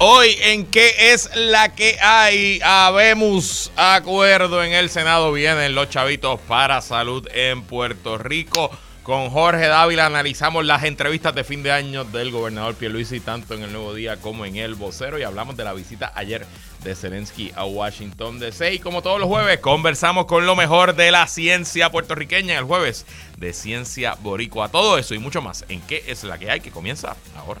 Hoy en qué es la que hay, habemos acuerdo en el Senado, vienen los chavitos para salud en Puerto Rico. Con Jorge Dávila analizamos las entrevistas de fin de año del gobernador Pierluisi, tanto en el Nuevo Día como en el Vocero, y hablamos de la visita ayer de Zelensky a Washington DC. Y como todos los jueves, conversamos con lo mejor de la ciencia puertorriqueña el jueves de Ciencia Boricua. Todo eso y mucho más en qué es la que hay, que comienza ahora.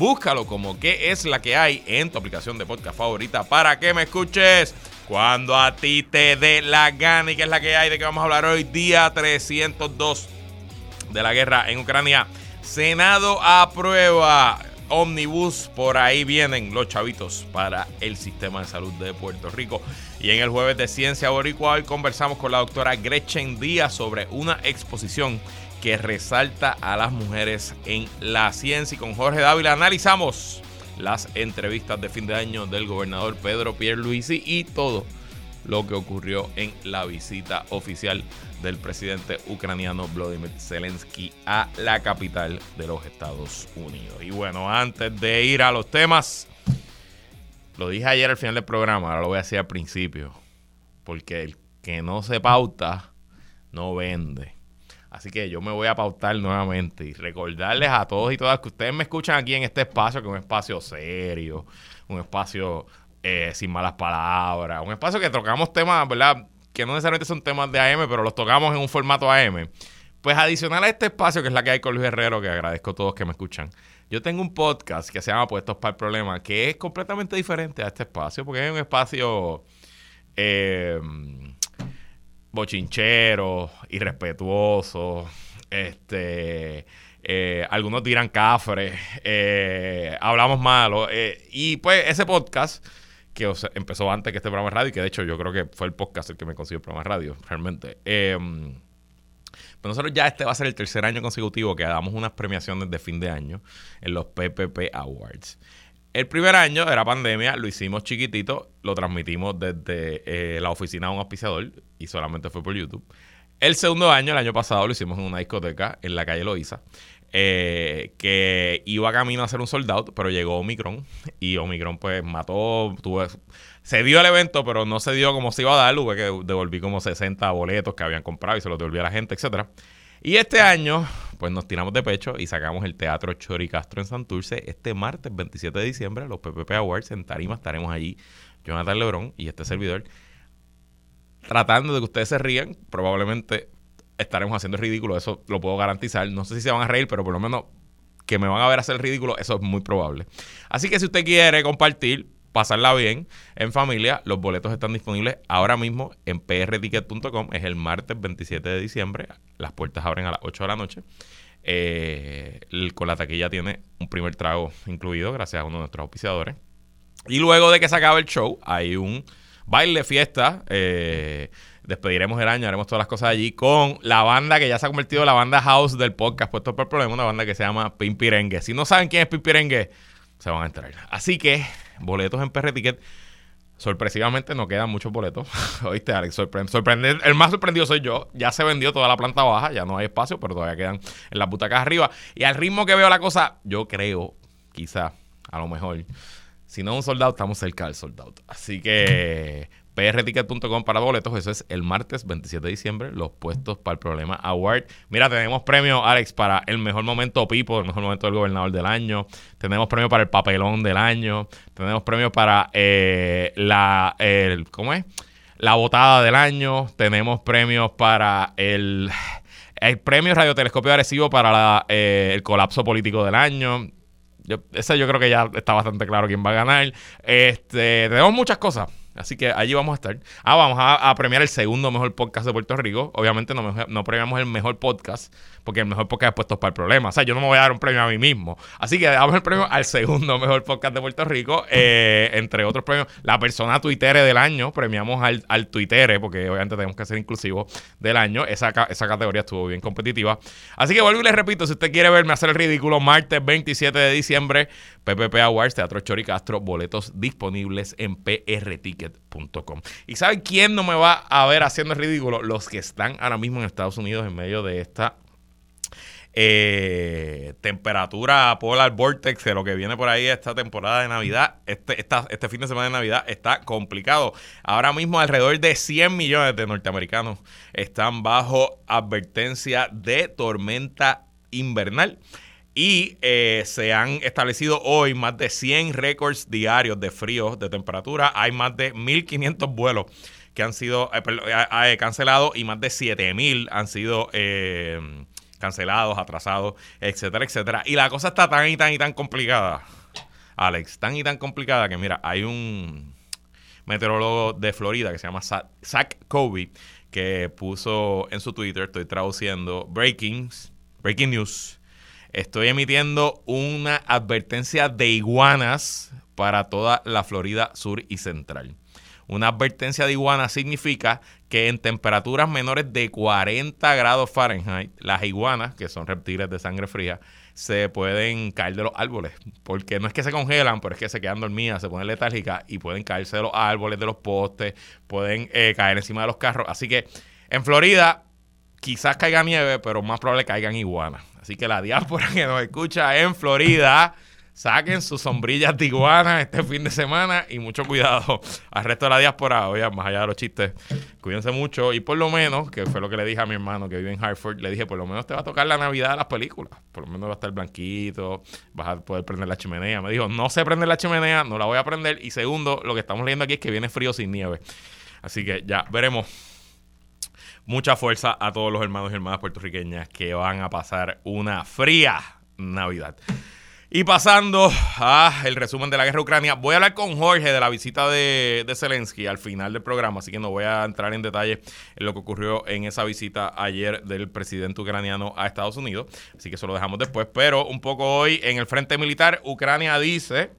Búscalo como que es la que hay en tu aplicación de podcast favorita para que me escuches cuando a ti te dé la gana y que es la que hay de que vamos a hablar hoy, día 302 de la guerra en Ucrania. Senado aprueba Omnibus, por ahí vienen los chavitos para el sistema de salud de Puerto Rico. Y en el jueves de Ciencia Boricua hoy conversamos con la doctora Gretchen Díaz sobre una exposición que resalta a las mujeres en la ciencia. Y con Jorge Dávila analizamos las entrevistas de fin de año del gobernador Pedro Pierluisi y todo lo que ocurrió en la visita oficial del presidente ucraniano Vladimir Zelensky a la capital de los Estados Unidos. Y bueno, antes de ir a los temas, lo dije ayer al final del programa, ahora lo voy a decir al principio, porque el que no se pauta no vende. Así que yo me voy a pautar nuevamente y recordarles a todos y todas que ustedes me escuchan aquí en este espacio, que es un espacio serio, un espacio eh, sin malas palabras, un espacio que tocamos temas, ¿verdad? Que no necesariamente son temas de AM, pero los tocamos en un formato AM. Pues adicional a este espacio, que es la que hay con Luis Herrero, que agradezco a todos que me escuchan, yo tengo un podcast que se llama Puestos para el Problema, que es completamente diferente a este espacio, porque es un espacio... Eh, bochinchero, irrespetuoso, este, eh, algunos dirán cafre, eh, hablamos malo. Eh, y pues ese podcast, que empezó antes que este programa de radio, que de hecho yo creo que fue el podcast el que me consiguió el programa radio, realmente. Em, pues nosotros ya este va a ser el tercer año consecutivo que damos unas premiaciones de fin de año en los PPP Awards. El primer año era pandemia, lo hicimos chiquitito, lo transmitimos desde eh, la oficina de un auspiciador y solamente fue por YouTube. El segundo año, el año pasado, lo hicimos en una discoteca en la calle Loíza, eh, que iba camino a ser un soldado, pero llegó Omicron y Omicron pues mató, tuve, se dio el evento, pero no se dio como se iba a dar, hubo que devolví como 60 boletos que habían comprado y se los devolví a la gente, etcétera. Y este año, pues nos tiramos de pecho y sacamos el Teatro Chori Castro en Santurce este martes 27 de diciembre, los PPP Awards en Tarima. Estaremos allí, Jonathan Lebrón y este servidor, tratando de que ustedes se rían. Probablemente estaremos haciendo ridículo, eso lo puedo garantizar. No sé si se van a reír, pero por lo menos que me van a ver hacer el ridículo, eso es muy probable. Así que si usted quiere compartir, pasarla bien en familia. Los boletos están disponibles ahora mismo en prticket.com. Es el martes 27 de diciembre. Las puertas abren a las 8 de la noche. Eh, con la taquilla tiene un primer trago incluido, gracias a uno de nuestros auspiciadores. Y luego de que se acabe el show, hay un baile, fiesta. Eh, despediremos el año, haremos todas las cosas allí con la banda que ya se ha convertido en la banda house del podcast Puesto por Problema, una banda que se llama Pimpirengue. Si no saben quién es Pimpirengue, se van a enterar. Así que boletos en PR Ticket. Sorpresivamente no quedan muchos boletos. Oíste, Alex, sorprende, el más sorprendido soy yo. Ya se vendió toda la planta baja, ya no hay espacio, pero todavía quedan en las butacas arriba. Y al ritmo que veo la cosa, yo creo, quizá, a lo mejor, si no un soldado, estamos cerca del soldado. Así que prticket.com para boletos. Eso es el martes 27 de diciembre, los puestos para el problema Award. Mira, tenemos premio, Alex, para el mejor momento Pipo, el mejor momento del gobernador del año. Tenemos premio para el papelón del año. Tenemos premio para eh, la, ¿cómo es? La votada del año. Tenemos premios para el, el premio Radiotelescopio Agresivo para eh, el colapso político del año. Yo, ese yo creo que ya está bastante claro quién va a ganar. Este, tenemos muchas cosas. Así que allí vamos a estar. Ah, vamos a, premiar el segundo mejor podcast de Puerto Rico. Obviamente no, premiamos el mejor podcast, porque el mejor podcast es puesto para el problema. O sea, yo no me voy a dar un premio a mí mismo. Así que damos el premio al segundo mejor podcast de Puerto Rico. Eh, entre otros premios, la persona tuitere del año. Premiamos al, al porque obviamente tenemos que ser inclusivos del año. Esa, esa categoría estuvo bien competitiva. Así que vuelvo y les repito, si usted quiere verme hacer el ridículo, martes 27 de diciembre, PPP Awards, Teatro Chori Castro, boletos disponibles en ¿Y saben quién no me va a ver haciendo ridículo? Los que están ahora mismo en Estados Unidos en medio de esta eh, temperatura polar vortex de lo que viene por ahí esta temporada de Navidad, este, este fin de semana de Navidad está complicado. Ahora mismo alrededor de 100 millones de norteamericanos están bajo advertencia de tormenta invernal. Y eh, se han establecido hoy más de 100 récords diarios de frío, de temperatura. Hay más de 1.500 vuelos que han sido eh, eh, cancelados y más de 7.000 han sido cancelados, atrasados, etcétera, etcétera. Y la cosa está tan y tan y tan complicada, Alex, tan y tan complicada que mira, hay un meteorólogo de Florida que se llama Zach Kobe que puso en su Twitter, estoy traduciendo, breaking, breaking news estoy emitiendo una advertencia de iguanas para toda la Florida Sur y Central. Una advertencia de iguanas significa que en temperaturas menores de 40 grados Fahrenheit, las iguanas, que son reptiles de sangre fría, se pueden caer de los árboles. Porque no es que se congelan, pero es que se quedan dormidas, se ponen letárgicas y pueden caerse de los árboles, de los postes, pueden eh, caer encima de los carros. Así que en Florida quizás caiga nieve, pero más probable caigan iguanas. Así que la diáspora que nos escucha en Florida, saquen sus sombrillas de iguana este fin de semana y mucho cuidado al resto de la diáspora. Oye, más allá de los chistes, cuídense mucho y por lo menos, que fue lo que le dije a mi hermano que vive en Hartford, le dije, por lo menos te va a tocar la Navidad de las películas. Por lo menos va a estar blanquito, vas a poder prender la chimenea. Me dijo, no sé prender la chimenea, no la voy a prender. Y segundo, lo que estamos leyendo aquí es que viene frío sin nieve. Así que ya veremos mucha fuerza a todos los hermanos y hermanas puertorriqueñas que van a pasar una fría Navidad. Y pasando a el resumen de la guerra Ucrania, voy a hablar con Jorge de la visita de, de, Zelensky al final del programa, así que no voy a entrar en detalle en lo que ocurrió en esa visita ayer del presidente ucraniano a Estados Unidos, así que eso lo dejamos después, pero un poco hoy en el frente militar, Ucrania dice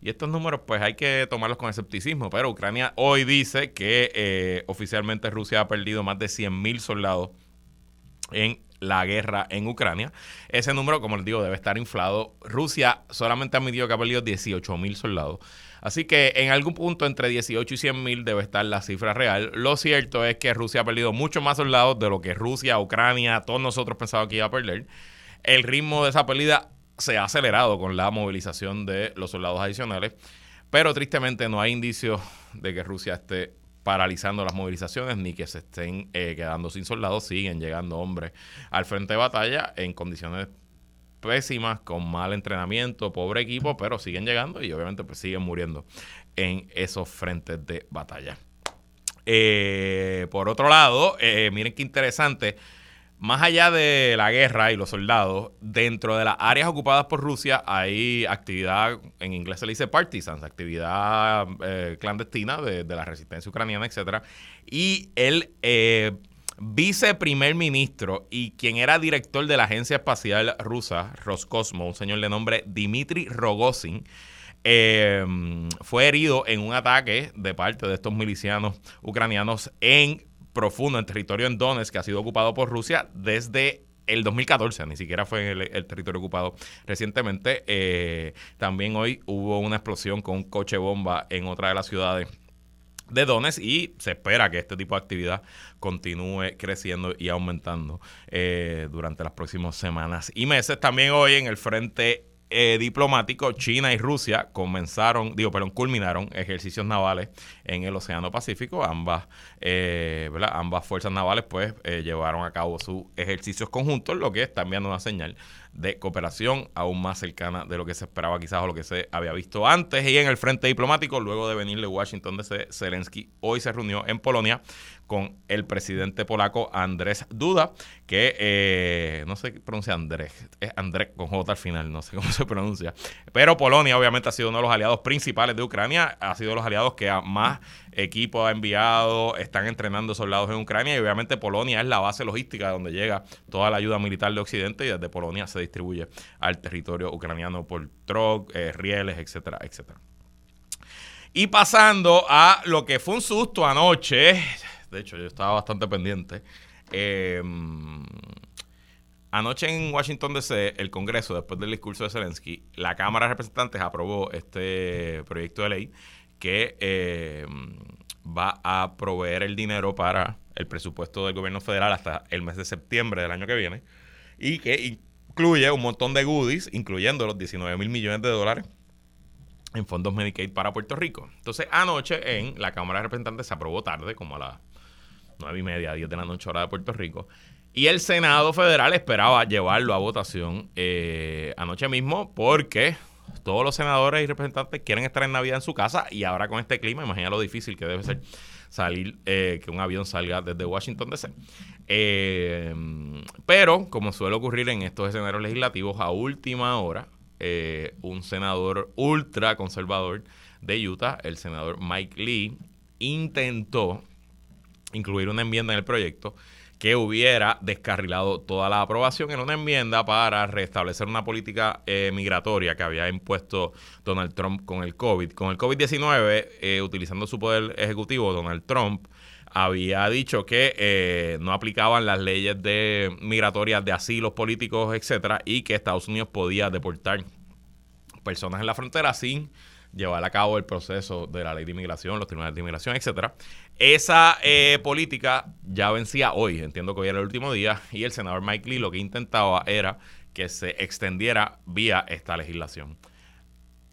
y estos números pues hay que tomarlos con escepticismo, pero Ucrania hoy dice que eh, oficialmente Rusia ha perdido más de 100.000 soldados en la guerra en Ucrania. Ese número, como les digo, debe estar inflado. Rusia solamente ha admitido que ha perdido 18.000 soldados. Así que en algún punto entre 18 y 100 mil debe estar la cifra real. Lo cierto es que Rusia ha perdido mucho más soldados de lo que Rusia, Ucrania, todos nosotros pensábamos que iba a perder. El ritmo de esa pérdida se ha acelerado con la movilización de los soldados adicionales, pero tristemente no hay indicios de que Rusia esté paralizando las movilizaciones ni que se estén eh, quedando sin soldados. Siguen llegando hombres al frente de batalla en condiciones pésimas, con mal entrenamiento, pobre equipo, pero siguen llegando y obviamente pues siguen muriendo en esos frentes de batalla. Eh, por otro lado, eh, miren qué interesante más allá de la guerra y los soldados, dentro de las áreas ocupadas por Rusia hay actividad, en inglés se le dice partisans, actividad eh, clandestina de, la resistencia ucraniana, etcétera. Y el eh, viceprimer ministro y quien era director de la agencia espacial rusa, Roscosmos, un señor de nombre Dmitry Rogozin, eh, fue herido en un ataque de parte de estos milicianos ucranianos en profundo en territorio en Donetsk que ha sido ocupado por Rusia desde el 2014, ni siquiera fue el, el territorio ocupado recientemente. Eh, también hoy hubo una explosión con un coche bomba en otra de las ciudades de Donetsk y se espera que este tipo de actividad continúe creciendo y aumentando eh, durante las próximas semanas y meses. También hoy en el frente eh, diplomático, China y Rusia comenzaron, digo, perdón, culminaron ejercicios navales en el Océano Pacífico. Ambas, eh, ambas fuerzas navales pues eh, llevaron a cabo sus ejercicios conjuntos, lo que está enviando una señal de cooperación aún más cercana de lo que se esperaba quizás o lo que se había visto antes. Y en el frente diplomático, luego de venir de Washington DC, Zelensky hoy se reunió en Polonia con el presidente polaco Andrés Duda, que eh, no sé pronuncia Andrés, es Andrés con J al final, no sé cómo se pronuncia. Pero Polonia obviamente ha sido uno de los aliados principales de Ucrania, ha sido de los aliados que más equipo ha enviado, están entrenando soldados en Ucrania y obviamente Polonia es la base logística donde llega toda la ayuda militar de Occidente y desde Polonia se distribuye al territorio ucraniano por troc, eh, rieles, etcétera, etcétera. Y pasando a lo que fue un susto anoche, de hecho yo estaba bastante pendiente. Em, anoche en Washington DC, el Congreso, después del discurso de Zelensky, la Cámara de Representantes aprobó este proyecto de ley que em, va a proveer el dinero para el presupuesto del gobierno federal hasta el mes de septiembre del año que viene y que incluye un montón de goodies, incluyendo los 19 mil millones de dólares en fondos Medicaid para Puerto Rico. Entonces, anoche en la Cámara de Representantes se aprobó tarde, como a las nueve y media, 10 de la noche hora de Puerto Rico. Y el Senado Federal esperaba llevarlo a votación eh, anoche mismo porque todos los senadores y representantes quieren estar en Navidad en su casa y ahora con este clima, imagina lo difícil que debe ser salir, eh, que un avión salga desde Washington DC. Eh, pero, como suele ocurrir en estos escenarios legislativos, a última hora, eh, un senador ultra conservador de Utah, el senador Mike Lee, intentó incluir una enmienda en el proyecto que hubiera descarrilado toda la aprobación en una enmienda para restablecer una política eh, migratoria que había impuesto Donald Trump con el COVID. Con el COVID-19, eh, utilizando su poder ejecutivo, Donald Trump había dicho que eh, no aplicaban las leyes de migratorias de asilos políticos, etcétera, y que Estados Unidos podía deportar personas en la frontera sin llevar a cabo el proceso de la ley de inmigración, los tribunales de inmigración, etcétera. Esa eh, política ya vencía hoy, entiendo que hoy era el último día, y el senador Mike Lee lo que intentaba era que se extendiera vía esta legislación.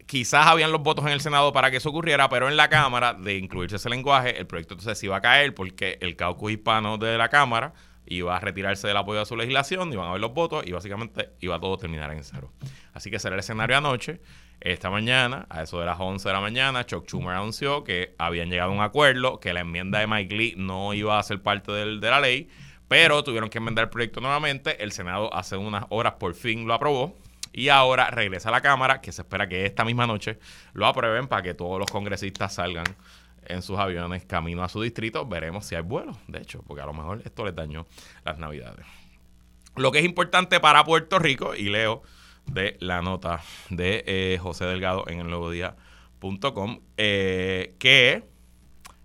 Quizás habían los votos en el Senado para que eso ocurriera, pero en la Cámara, de incluirse ese lenguaje, el proyecto entonces iba a caer porque el caucus hispano de la Cámara iba a retirarse del apoyo a su legislación, iban a ver los votos y básicamente iba todo a terminar en cero. Así que será el escenario anoche. Esta mañana, a eso de las 11 de la mañana, Chuck Schumer anunció que habían llegado a un acuerdo, que la enmienda de Mike Lee no iba a ser parte del, de la ley, pero tuvieron que enmendar el proyecto nuevamente. El Senado hace unas horas por fin lo aprobó. Y ahora regresa a la Cámara, que se espera que esta misma noche lo aprueben para que todos los congresistas salgan en sus aviones camino a su distrito. Veremos si hay vuelos, de hecho, porque a lo mejor esto les dañó las navidades. Lo que es importante para Puerto Rico, y leo de la nota de eh, José Delgado en el nuevo día.com, eh, que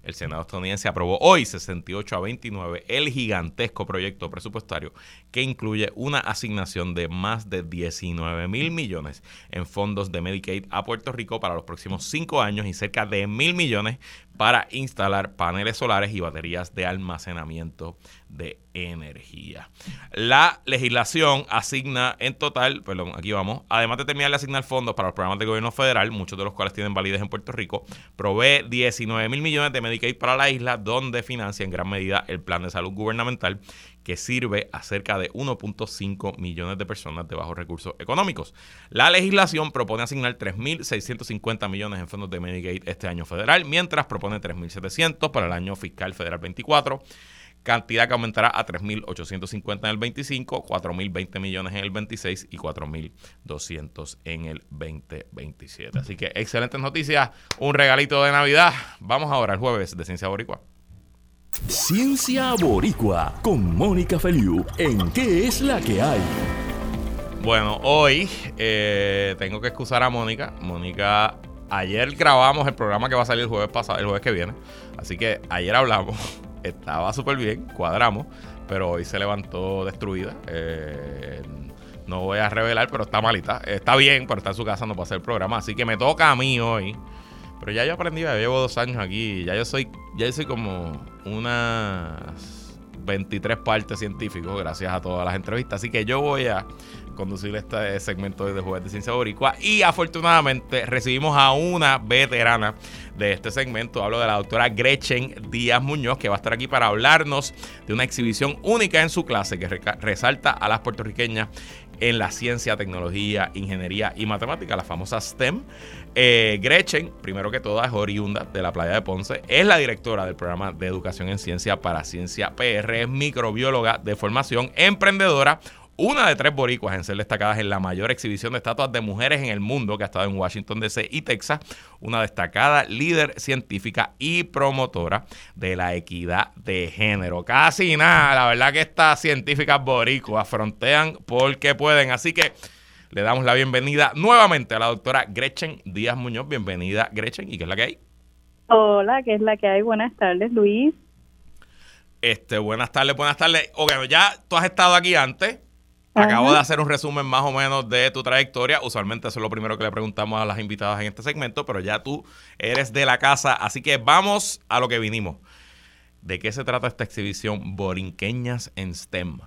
el Senado estadounidense aprobó hoy 68 a 29 el gigantesco proyecto presupuestario que incluye una asignación de más de 19 mil millones en fondos de Medicaid a Puerto Rico para los próximos cinco años y cerca de mil millones para instalar paneles solares y baterías de almacenamiento de energía. La legislación asigna en total, perdón, aquí vamos, además de terminar de asignar fondos para los programas de gobierno federal, muchos de los cuales tienen validez en Puerto Rico, provee 19 mil millones de Medicaid para la isla, donde financia en gran medida el plan de salud gubernamental que sirve a cerca de 1.5 millones de personas de bajos recursos económicos. La legislación propone asignar 3.650 millones en fondos de Medicaid este año federal, mientras propone 3.700 para el año fiscal federal 24 cantidad que aumentará a 3.850 en el 25, 4.020 millones en el 26 y 4.200 en el 2027. Así que excelentes noticias, un regalito de Navidad. Vamos ahora al jueves de Ciencia Boricua. Ciencia Boricua con Mónica Feliu en ¿Qué es la que hay? Bueno, hoy eh, tengo que excusar a Mónica. Mónica, ayer grabamos el programa que va a salir el jueves pasado, el jueves que viene. Así que ayer hablamos, estaba súper bien, cuadramos, pero hoy se levantó destruida. Eh, no voy a revelar, pero está malita. Está bien, pero está en su casa, no hacer el programa. Así que me toca a mí hoy pero ya yo aprendí, ya llevo dos años aquí, ya yo soy, ya yo soy como unas 23 partes científicos gracias a todas las entrevistas. Así que yo voy a conducir este segmento de Jueves de Ciencia Boricua. Y afortunadamente recibimos a una veterana de este segmento. Hablo de la doctora Gretchen Díaz Muñoz, que va a estar aquí para hablarnos de una exhibición única en su clase que resalta a las puertorriqueñas en la ciencia, tecnología, ingeniería y matemática, la famosa STEM. Eh, Gretchen, primero que todo, es oriunda de la playa de Ponce, es la directora del programa de educación en ciencia para Ciencia PR, es microbióloga de formación, emprendedora, una de tres boricuas en ser destacadas en la mayor exhibición de estatuas de mujeres en el mundo que ha estado en Washington DC y Texas, una destacada líder científica y promotora de la equidad de género. Casi nada, la verdad que estas científicas boricuas frontean porque pueden, así que le damos la bienvenida nuevamente a la doctora Gretchen Díaz Muñoz. Bienvenida, Gretchen, ¿y qué es la que hay? Hola, ¿qué es la que hay? Buenas tardes, Luis. Este, buenas tardes, buenas tardes. Ok, ya tú has estado aquí antes. Acabo de hacer un resumen más o menos de tu trayectoria. Usualmente eso es lo primero que le preguntamos a las invitadas en este segmento, pero ya tú eres de la casa, así que vamos a lo que vinimos. ¿De qué se trata esta exhibición Borinqueñas en STEM?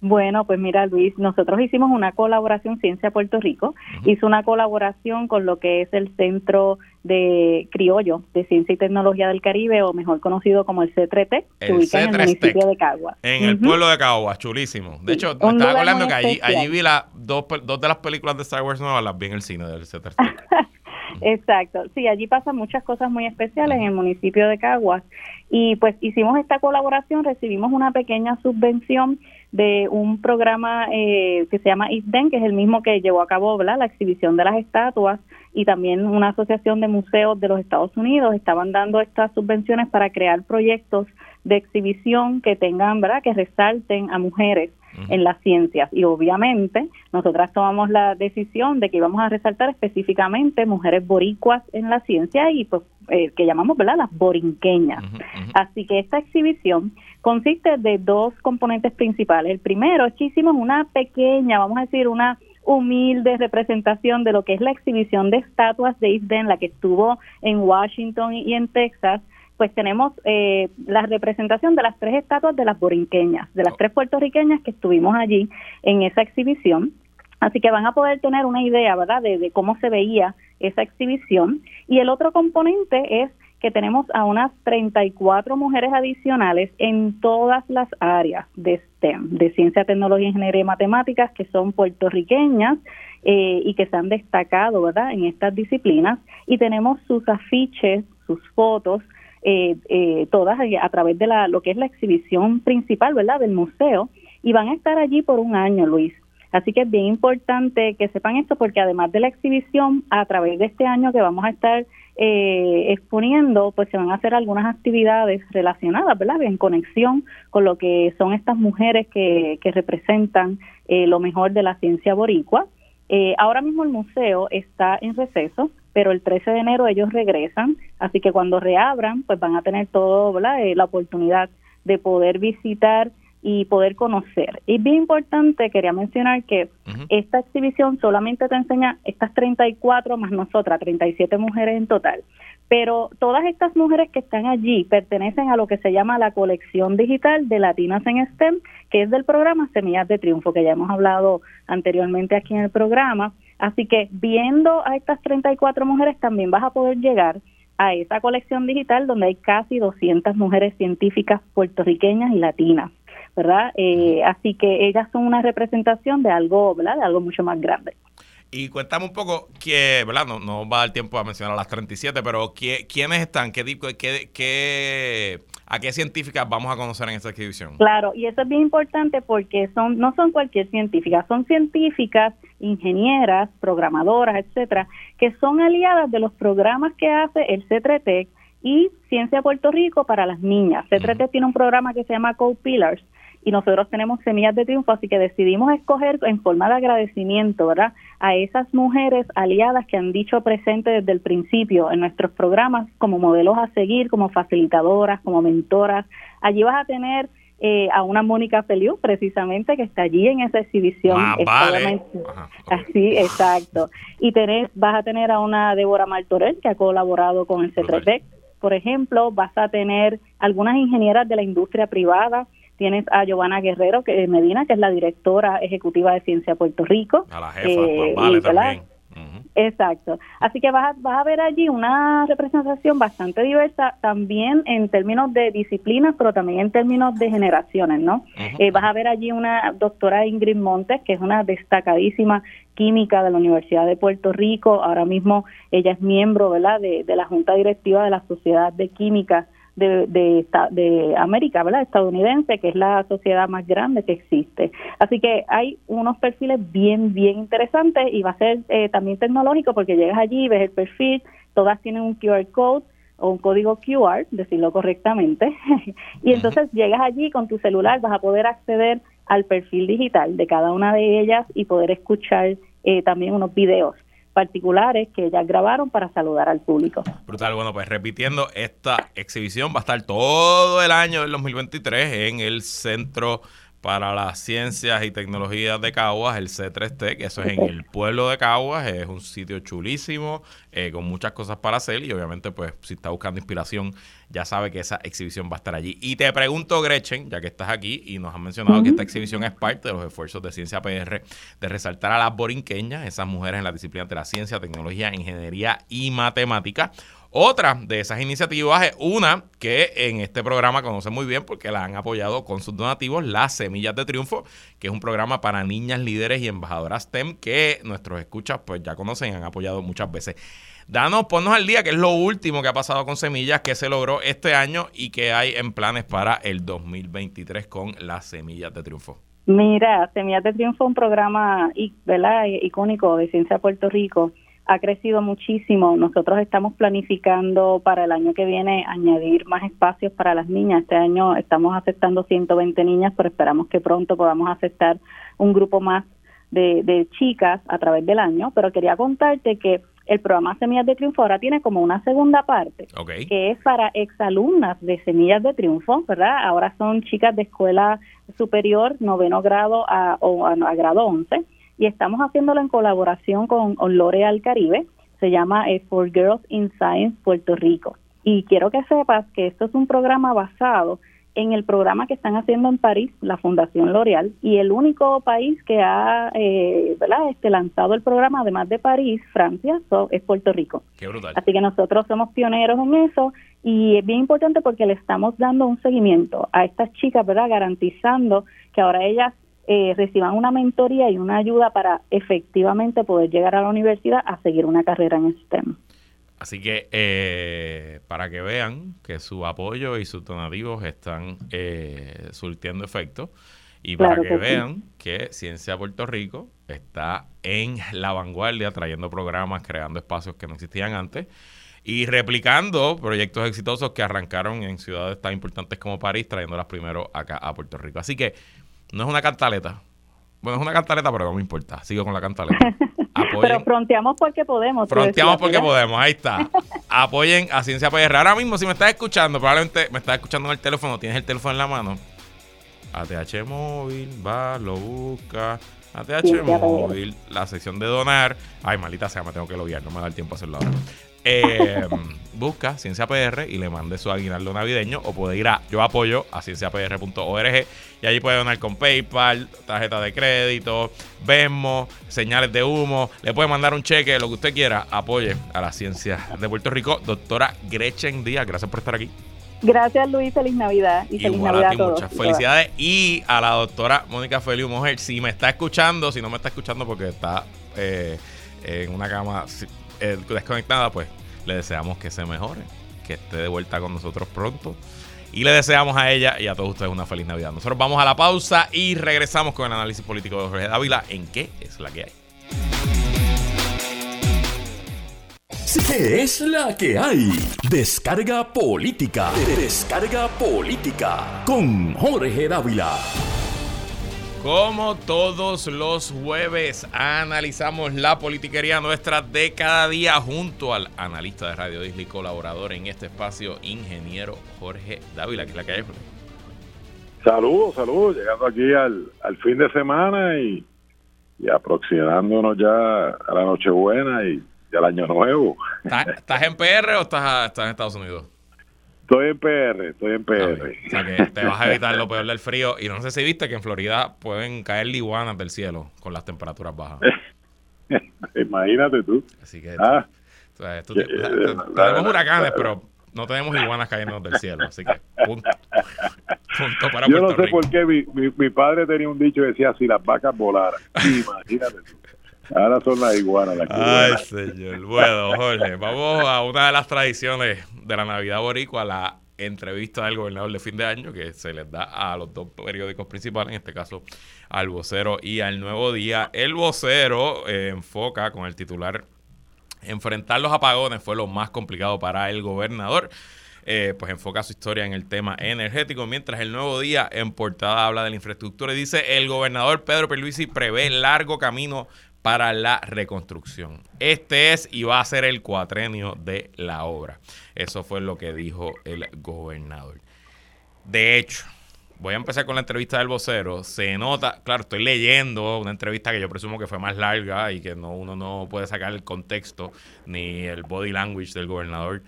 Bueno, pues mira, Luis, nosotros hicimos una colaboración Ciencia Puerto Rico, hizo una colaboración con lo que es el Centro de Criollo de Ciencia y Tecnología del Caribe, o mejor conocido como el C3T, que ubica en el municipio de Caguas. En el pueblo de Caguas, chulísimo. De hecho, me estaba acordando que allí, allí vi la, dos, dos de las películas de Star Wars nuevas, las vi en el cine del C3T. Exacto, sí, allí pasan muchas cosas muy especiales en el municipio de Caguas. Y pues hicimos esta colaboración, recibimos una pequeña subvención de un programa eh, que se llama ISDEN, que es el mismo que llevó a cabo la exhibición de las estatuas y también una asociación de museos de los Estados Unidos. Estaban dando estas subvenciones para crear proyectos de exhibición que tengan, ¿verdad?, que resalten a mujeres en las ciencias. Y obviamente nosotras tomamos la decisión de que íbamos a resaltar específicamente mujeres boricuas en la ciencia y pues eh, que llamamos, ¿verdad?, las borinqueñas. Así que esta exhibición consiste de dos componentes principales. El primero es que hicimos una pequeña, vamos a decir, una humilde representación de lo que es la exhibición de estatuas de Isden, la que estuvo en Washington y en Texas, pues tenemos eh, la representación de las tres estatuas de las borinqueñas, de las tres puertorriqueñas que estuvimos allí en esa exhibición. Así que van a poder tener una idea, ¿verdad?, de, cómo se veía esa exhibición. Y el otro componente es que tenemos a unas 34 mujeres adicionales en todas las áreas de STEM, de ciencia, tecnología, ingeniería y matemáticas, que son puertorriqueñas eh, y que se han destacado, ¿verdad?, en estas disciplinas. Y tenemos sus afiches, sus fotos eh, eh, todas a través de la, lo que es la exhibición principal, ¿verdad?, del museo, y van a estar allí por un año, Luis. Así que es bien importante que sepan esto porque además de la exhibición, a través de este año que vamos a estar eh, exponiendo, pues se van a hacer algunas actividades relacionadas, ¿verdad? En conexión con lo que son estas mujeres que, que representan eh, lo mejor de la ciencia boricua. Eh, ahora mismo el museo está en receso, pero el 13 de enero ellos regresan, así que cuando reabran, pues van a tener todo, eh, la oportunidad de poder visitar y poder conocer. Y bien importante, quería mencionar que esta exhibición solamente te enseña estas 34 más nosotras, 37 mujeres en total. Pero todas estas mujeres que están allí pertenecen a lo que se llama la colección digital de Latinas en STEM, que es del programa Semillas de Triunfo, que ya hemos hablado anteriormente aquí en el programa. Así que viendo a estas 34 mujeres también vas a poder llegar a esa colección digital donde hay casi 200 mujeres científicas puertorriqueñas y latinas, ¿verdad? Eh, así que ellas son una representación de algo, ¿verdad? De algo mucho más grande. Y cuéntame un poco, que, ¿verdad? No, no va a dar tiempo a mencionar a las 37, pero ¿quiénes están? ¿Qué qué, qué, ¿A qué científicas vamos a conocer en esta exhibición? Claro, y eso es bien importante porque son no son cualquier científica, son científicas, ingenieras, programadoras, etcétera, que son aliadas de los programas que hace el C3TEC y Ciencia Puerto Rico para las niñas. C3TEC tiene un programa que se llama Co-Pillars y nosotros tenemos semillas de triunfo, así que decidimos escoger en forma de agradecimiento, ¿verdad? A esas mujeres aliadas que han dicho presente desde el principio en nuestros programas como modelos a seguir, como facilitadoras, como mentoras. Allí vas a tener eh, a una Mónica Feliu, precisamente, que está allí en esa exhibición. Ah, vale. Así, exacto. Y tenés, vas a tener a una Débora Martorell, que ha colaborado con el c por ejemplo, vas a tener algunas ingenieras de la industria privada, Tienes a Giovanna Guerrero que Medina, que es la directora ejecutiva de Ciencia Puerto Rico. A la jefa, eh, vale, también. Exacto. Así que vas a, vas a ver allí una representación bastante diversa, también en términos de disciplinas, pero también en términos de generaciones, ¿no? Eh, vas a ver allí una doctora Ingrid Montes, que es una destacadísima química de la Universidad de Puerto Rico. Ahora mismo ella es miembro, ¿verdad?, de, de la Junta Directiva de la Sociedad de Química de, de, de, América, ¿verdad? Estadounidense, que es la sociedad más grande que existe. Así que hay unos perfiles bien, bien interesantes y va a ser eh, también tecnológico porque llegas allí, ves el perfil, todas tienen un QR code o un código QR, decirlo correctamente, y entonces llegas allí con tu celular, vas a poder acceder al perfil digital de cada una de ellas y poder escuchar eh, también unos videos particulares que ellas grabaron para saludar al público. Brutal, bueno, pues repitiendo, esta exhibición va a estar todo el año del 2023 en el Centro para las Ciencias y Tecnologías de Caguas, el C3T, que eso es en el pueblo de Caguas, es un sitio chulísimo, eh, con muchas cosas para hacer y obviamente pues si está buscando inspiración ya sabe que esa exhibición va a estar allí. Y te pregunto, Gretchen, ya que estás aquí y nos has mencionado que esta exhibición es parte de los esfuerzos de Ciencia PR de resaltar a las borinqueñas, esas mujeres en las disciplinas de la ciencia, tecnología, ingeniería y matemática. Otra de esas iniciativas es una que en este programa conoce muy bien porque la han apoyado con sus donativos, Las Semillas de Triunfo, que es un programa para niñas líderes y embajadoras STEM que nuestros escuchas pues ya conocen han apoyado muchas veces. Danos, ponnos al día, que es lo último que ha pasado con Semillas, que se logró este año y que hay en planes para el 2023 con Las Semillas de Triunfo. Mira, Semillas de Triunfo es un programa icónico de Ciencia Puerto Rico ha crecido muchísimo. Nosotros estamos planificando para el año que viene añadir más espacios para las niñas. Este año estamos aceptando 120 niñas, pero esperamos que pronto podamos aceptar un grupo más de, de chicas a través del año. Pero quería contarte que el programa Semillas de Triunfo ahora tiene como una segunda parte, que es para exalumnas de Semillas de Triunfo, ¿verdad? Ahora son chicas de escuela superior, noveno grado a, o a, grado 11 y estamos haciéndolo en colaboración con, L'Oreal Caribe, se llama eh, For Girls in Science Puerto Rico. Y quiero que sepas que esto es un programa basado en el programa que están haciendo en París, la Fundación L'Oreal, y el único país que ha eh, ¿verdad? Este, lanzado el programa, además de París, Francia, es Puerto Rico. Qué brutal. Así que nosotros somos pioneros en eso y es bien importante porque le estamos dando un seguimiento a estas chicas, ¿verdad? garantizando que ahora ellas eh, reciban una mentoría y una ayuda para efectivamente poder llegar a la universidad a seguir una carrera en STEM. Así que eh, para que vean que su apoyo y sus donativos están eh, surtiendo efecto y para que, vean que Ciencia Puerto Rico está en la vanguardia trayendo programas, creando espacios que no existían antes y replicando proyectos exitosos que arrancaron en ciudades tan importantes como París, trayéndolas primero acá a Puerto Rico. Así que no es una cantaleta. Bueno, es una cantaleta, pero no me importa. Sigo con la cantaleta. Pero fronteamos porque podemos. Fronteamos porque podemos, ahí está. Apoyen a Ciencia PR. Ahora mismo, si me estás escuchando, probablemente me estás escuchando en el teléfono, tienes el teléfono en la mano. ATH Móvil, va, lo busca. ATH Móvil, la sección de donar. Ay, malita sea, me tengo que loguear, no me da el tiempo a hacerlo ahora. Eh, busca Ciencia PR y le mande su aguinaldo navideño o puede ir a yo apoyo a cienciapr.org y allí puede donar con PayPal, tarjeta de crédito, Venmo, señales de humo, le puede mandar un cheque, lo que usted quiera, apoye a la ciencia de Puerto Rico. Doctora Gretchen Díaz, gracias por estar aquí. Gracias Luis, feliz Navidad y feliz Navidad a, todos. Muchas felicidades y a la doctora Mónica Feliu Mujer, si me está escuchando, si no me está escuchando porque está eh, en una cama eh, desconectada, pues le deseamos que se mejore, que esté de vuelta con nosotros pronto. Y le deseamos a ella y a todos ustedes una feliz Navidad. Nosotros vamos a la pausa y regresamos con el análisis político de Jorge Dávila en qué es la que hay. ¿Qué es la que hay? Descarga política. Descarga política con Jorge Dávila. Como todos los jueves, analizamos la politiquería nuestra de cada día junto al analista de Radio Disney, colaborador en este espacio, ingeniero Jorge Dávila, que es la que hay. Saludos, saludos, llegando aquí al, fin de semana y, aproximándonos ya a la Nochebuena y, al Año Nuevo. ¿Estás, en PR o estás, estás en Estados Unidos? Estoy en PR, estoy en PR. O sea que te vas a evitar lo peor del frío. Y no sé si viste que en Florida pueden caer liguanas del cielo con las temperaturas bajas. Imagínate tú. Así que ah. tenemos huracanes, pero no tenemos iguanas cayendo del cielo. Así que punto. punto para Yo no sé por qué mi, mi, padre tenía un dicho que decía: si las vacas volaran. Imagínate tú. Ahora son las iguanas las Ay, señor. Bueno, Jorge, vamos a una de las tradiciones de la Navidad Boricua, la entrevista del gobernador de fin de año que se les da a los dos periódicos principales, en este caso al vocero y al nuevo día. El vocero eh, enfoca con el titular Enfrentar los apagones fue lo más complicado para el gobernador. Eh, pues enfoca su historia en el tema energético, mientras el nuevo día en portada habla de la infraestructura y dice el gobernador Pedro Pierluisi prevé largo camino para la reconstrucción. Este es y va a ser el cuatrenio de la obra. Eso fue lo que dijo el gobernador. De hecho, voy a empezar con la entrevista del vocero. Se nota, claro, estoy leyendo una entrevista que yo presumo que fue más larga y que no, uno no puede sacar el contexto ni el body language del gobernador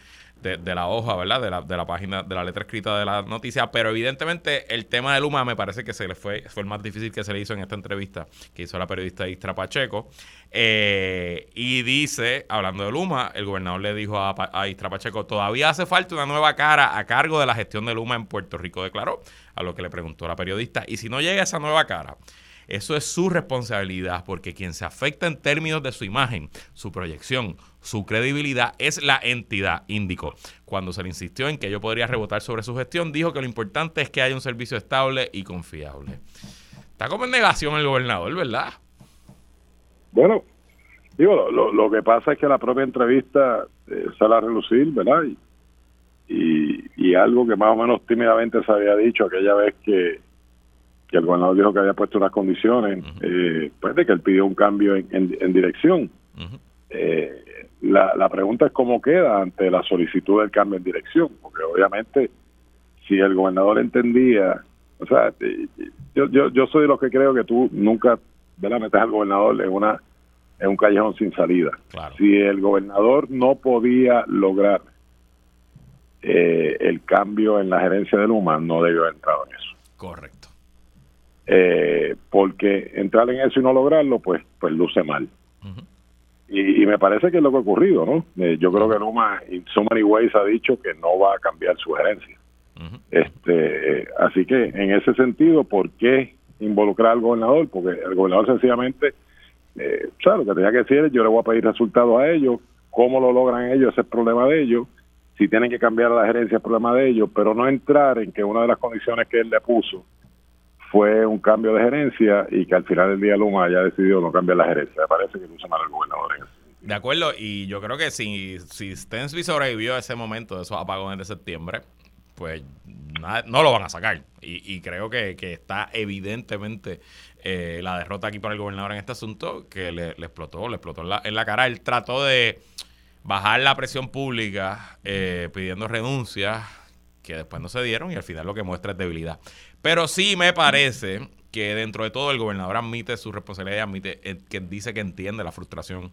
de, la hoja, ¿verdad? De la, de la, página, de la letra escrita de la noticia, pero evidentemente el tema de Luma me parece que se le fue, fue el más difícil que se le hizo en esta entrevista que hizo la periodista Istra Pacheco. Eh, y dice, hablando de Luma, el gobernador le dijo a, a Istra Pacheco, todavía hace falta una nueva cara a cargo de la gestión de Luma en Puerto Rico, declaró, a lo que le preguntó la periodista, y si no llega esa nueva cara, eso es su responsabilidad porque quien se afecta en términos de su imagen, su proyección, su credibilidad es la entidad, indicó. Cuando se le insistió en que yo podría rebotar sobre su gestión, dijo que lo importante es que haya un servicio estable y confiable. Está como en negación el gobernador, ¿verdad? Bueno, digo, lo, que pasa es que la propia entrevista eh, sale a relucir, ¿verdad? Y, y, algo que más o menos tímidamente se había dicho aquella vez que, que el gobernador dijo que había puesto unas condiciones, eh, pues de que él pidió un cambio en, dirección. eh, la, la pregunta es cómo queda ante la solicitud del cambio en dirección, porque obviamente si el gobernador entendía, o sea, yo, yo, yo soy de los que creo que tú nunca la metes al gobernador en una en un callejón sin salida. Si el gobernador no podía lograr eh, el cambio en la gerencia de Luma, no debió haber entrado en eso. Correcto. Eh, porque entrar en eso y no lograrlo, pues, pues luce mal. Y, me parece que es lo que ha ocurrido, ¿no? Eh, yo creo que Luma, in so many ways, ha dicho que no va a cambiar su gerencia. este Así que, en ese sentido, ¿por qué involucrar al gobernador? Porque el gobernador sencillamente, eh, lo que tenía que decir es, yo le voy a pedir resultados a ellos, cómo lo logran ellos, ese es el problema de ellos, si tienen que cambiar la gerencia, es el problema de ellos, pero no entrar en que una de las condiciones que él le puso fue un cambio de gerencia y que al final del día Luma haya decidido no cambiar la gerencia. Me parece que luce mal el gobernador De acuerdo, y yo creo que si, si Stensby sobrevivió a ese momento de esos apagones de septiembre, pues no lo van a sacar. Y, creo que, está evidentemente eh, la derrota aquí para el gobernador en este asunto que le, explotó, le explotó en la, en la, cara. Él trató de bajar la presión pública eh, pidiendo renuncias que después no se dieron y al final lo que muestra es debilidad. Pero sí me parece que dentro de todo el gobernador admite su responsabilidad admite eh, que dice que entiende la frustración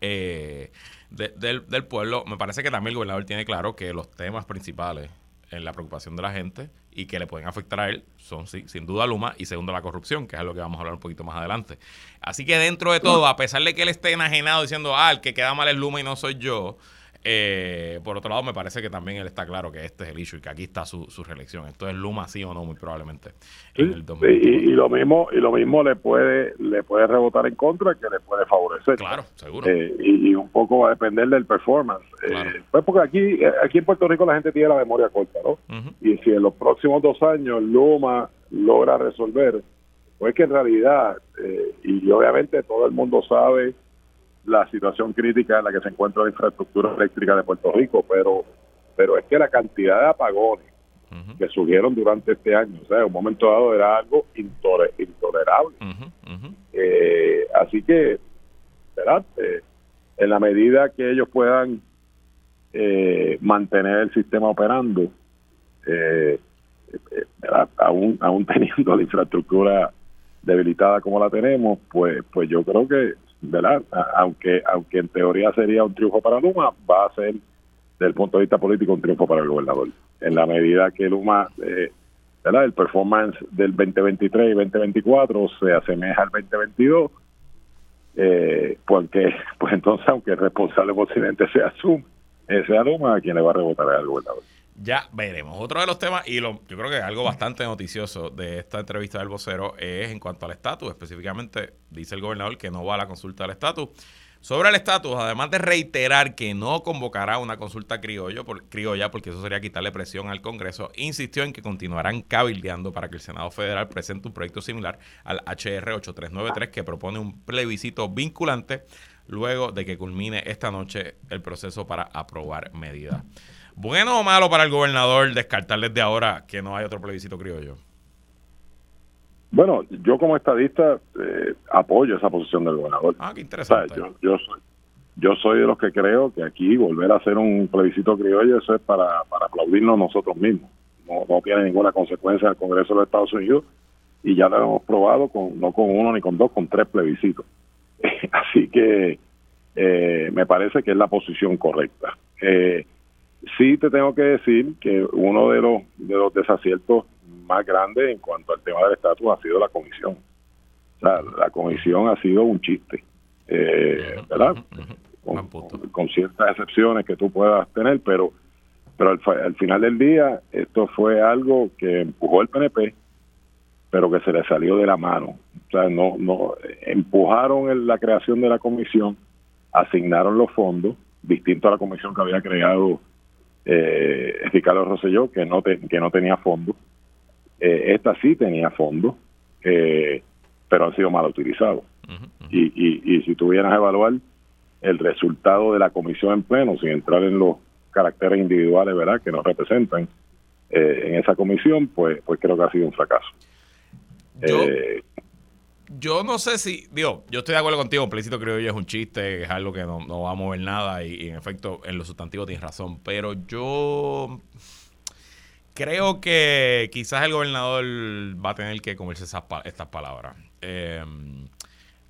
eh, del, pueblo. Me parece que también el gobernador tiene claro que los temas principales en la preocupación de la gente y que le pueden afectar a él son sin duda Luma y segundo la corrupción, que es lo que vamos a hablar un poquito más adelante. Así que dentro de todo, a pesar de que él esté enajenado diciendo, ah, el que queda mal es Luma y no soy yo, eh, por otro lado, me parece que también él está claro que este es el issue y que aquí está su, su reelección. Esto es Luma, sí o no, muy probablemente. y, lo mismo y lo mismo le puede le puede rebotar en contra que le puede favorecer. Claro, seguro. Eh, y, un poco va a depender del performance. Eh, pues porque aquí aquí en Puerto Rico la gente tiene la memoria corta, ¿no? Y si en los próximos dos años Luma logra resolver, pues que en realidad, y obviamente todo el mundo sabe la situación crítica en la que se encuentra la infraestructura eléctrica de Puerto Rico, pero pero es que la cantidad de apagones que surgieron durante este año, o sea, en un momento dado era algo intolerable. Eh, así que, ¿verdad? Eh, en la medida que ellos puedan eh, mantener el sistema operando, aún, aún teniendo la infraestructura debilitada como la tenemos, pues, pues yo creo que ¿verdad? Aunque, aunque en teoría sería un triunfo para Luma, va a ser desde el punto de vista político, un triunfo para el gobernador. En la medida que Luma, eh, ¿verdad? el performance del 2023 y 2024 se asemeja al 2022, eh, porque pues entonces, aunque el responsable posiblemente sea Zoom, sea Luma, a quien le va a rebotar al gobernador. Ya veremos. Otro de los temas, y lo, yo creo que algo bastante noticioso de esta entrevista del vocero es en cuanto al estatus. Específicamente, dice el gobernador que no va a la consulta del estatus. Sobre el estatus, además de reiterar que no convocará una consulta criollo, por, criolla, porque eso sería quitarle presión al Congreso, insistió en que continuarán cabildeando para que el Senado Federal presente un proyecto similar al HR 8393 que propone un plebiscito vinculante luego de que culmine esta noche el proceso para aprobar medidas. ¿Bueno o malo para el gobernador descartar desde ahora que no hay otro plebiscito criollo? Bueno, yo como estadista eh, apoyo esa posición del gobernador. Ah, qué interesante. yo, yo, soy, yo soy de los que creo que aquí volver a hacer un plebiscito criollo eso es para, para aplaudirnos nosotros mismos. No, no tiene ninguna consecuencia en el Congreso de los Estados Unidos y ya lo hemos probado con no con uno ni con dos, con tres plebiscitos. Así que eh, me parece que es la posición correcta. Eh, Sí te tengo que decir que uno de los, de los desaciertos más grandes en cuanto al tema del estatus ha sido la comisión. O sea, la comisión ha sido un chiste, eh, ¿verdad? Con, ciertas excepciones que tú puedas tener, pero pero al, final del día esto fue algo que empujó el PNP, pero que se le salió de la mano. O sea, no, no empujaron la creación de la comisión, asignaron los fondos, distinto a la comisión que había creado eh, Ricardo Rosselló, que no, que no tenía fondo. Eh, esta sí tenía fondo, eh, pero han sido mal utilizados. Y, y, y si tuvieras a evaluar el resultado de la comisión en pleno, sin entrar en los caracteres individuales verdad que nos representan eh, en esa comisión, pues, pues creo que ha sido un fracaso. Eh, yo no sé si, digo, yo estoy de acuerdo contigo, plebiscito creo yo es un chiste, es algo que no, va a mover nada y, en efecto en lo sustantivo tienes razón, pero yo creo que quizás el gobernador va a tener que comerse esas, estas palabras. Em,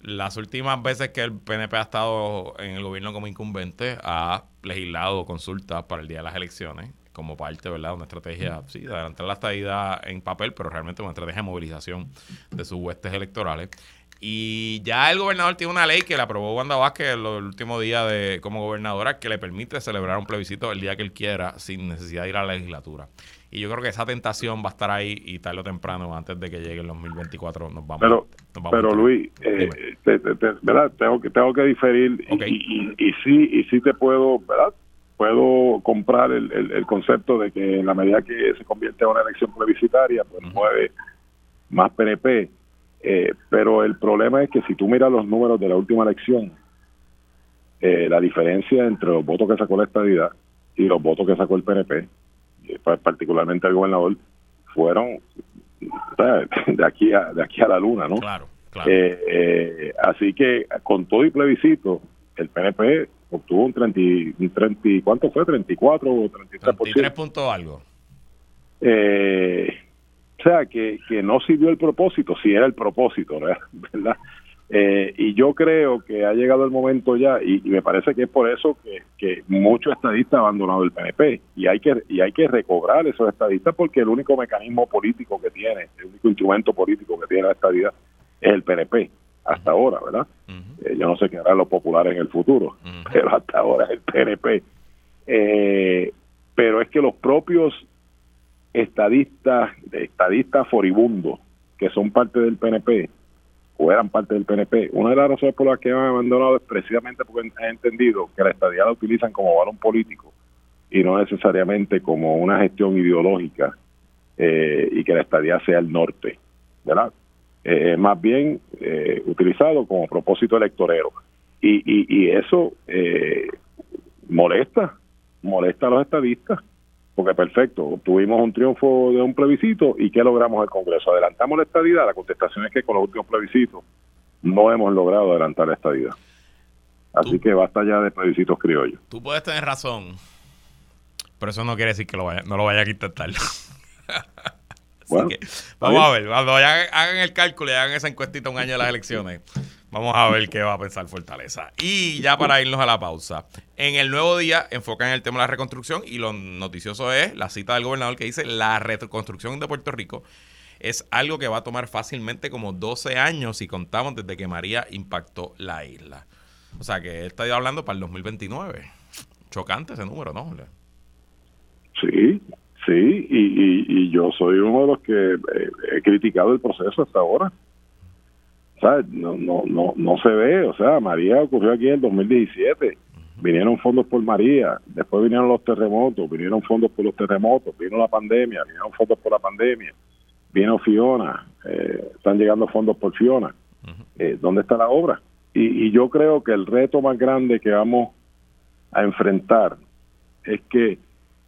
las últimas veces que el PNP ha estado en el gobierno como incumbente, ha legislado consultas para el día de las elecciones como parte, ¿verdad? Una estrategia, sí, de adelantar la estadía en papel, pero realmente una estrategia de movilización de sus huestes electorales. Y ya el gobernador tiene una ley que le aprobó Wanda Vázquez el, último día de, como gobernadora que le permite celebrar un plebiscito el día que él quiera sin necesidad de ir a la legislatura. Y yo creo que esa tentación va a estar ahí y tarde o temprano, antes de que llegue el 2024, nos vamos, pero, Pero Luis, eh, ¿verdad? Tengo que, tengo que diferir y, y, y, sí, y sí te puedo, ¿verdad? Comprar el, el, concepto de que en la medida que se convierte en una elección plebiscitaria, pues mueve más PNP. Eh, pero el problema es que si tú miras los números de la última elección, eh, la diferencia entre los votos que sacó la estadidad y los votos que sacó el PNP, particularmente el gobernador, fueron de aquí a de aquí a la luna, ¿no? Claro, claro. Eh, así que con todo y plebiscito, el PNP obtuvo un 30, un 30 ¿cuánto fue? 34 o 33%. 33 puntos algo. Eh, o sea, que, que no sirvió el propósito, si era el propósito, ¿verdad? Eh, y yo creo que ha llegado el momento ya, y, me parece que es por eso que, que muchos estadistas han abandonado el PNP, y hay que y hay que recobrar esos estadistas porque el único mecanismo político que tiene, el único instrumento político que tiene la estadidad es el PNP hasta ahora, ¿verdad? Eh, yo no sé qué harán los populares en el futuro, pero hasta ahora es el PNP. Eh, pero es que los propios estadistas, estadistas foribundos, que son parte del PNP, o eran parte del PNP, una de las razones por las que han abandonado es precisamente porque han entendido que la estadía la utilizan como balón político y no necesariamente como una gestión ideológica eh, y que la estadía sea el norte, ¿verdad? Eh, más bien eh, utilizado como propósito electorero. Y, y, eso eh, molesta, molesta a los estadistas, porque perfecto, obtuvimos un triunfo de un plebiscito y ¿qué logramos el Congreso? ¿Adelantamos la estadidad? La contestación es que con los últimos plebiscitos no hemos logrado adelantar la estadidad. Así que basta ya de plebiscitos criollos. Tú puedes tener razón, pero eso no quiere decir que lo vaya, no lo vaya a intentar. vamos a ver, cuando hagan, el cálculo y hagan esa encuestita un año de las elecciones, Vamos a ver qué va a pensar Fortaleza. Y ya para irnos a la pausa. En el nuevo día enfocan en el tema de la reconstrucción y lo noticioso es la cita del gobernador que dice la reconstrucción de Puerto Rico es algo que va a tomar fácilmente como 12 años si contamos desde que María impactó la isla. O sea que él está hablando para el 2029. Chocante ese número, ¿no? Sí, sí, y, yo soy uno de los que eh, he criticado el proceso hasta ahora. No, no, no, no se ve, o sea, María ocurrió aquí en el 2017, vinieron fondos por María, después vinieron los terremotos, vinieron fondos por los terremotos, vino la pandemia, vinieron fondos por la pandemia, vino Fiona, eh, están llegando fondos por Fiona. Eh, ¿Dónde está la obra? Y, y yo creo que el reto más grande que vamos a enfrentar es que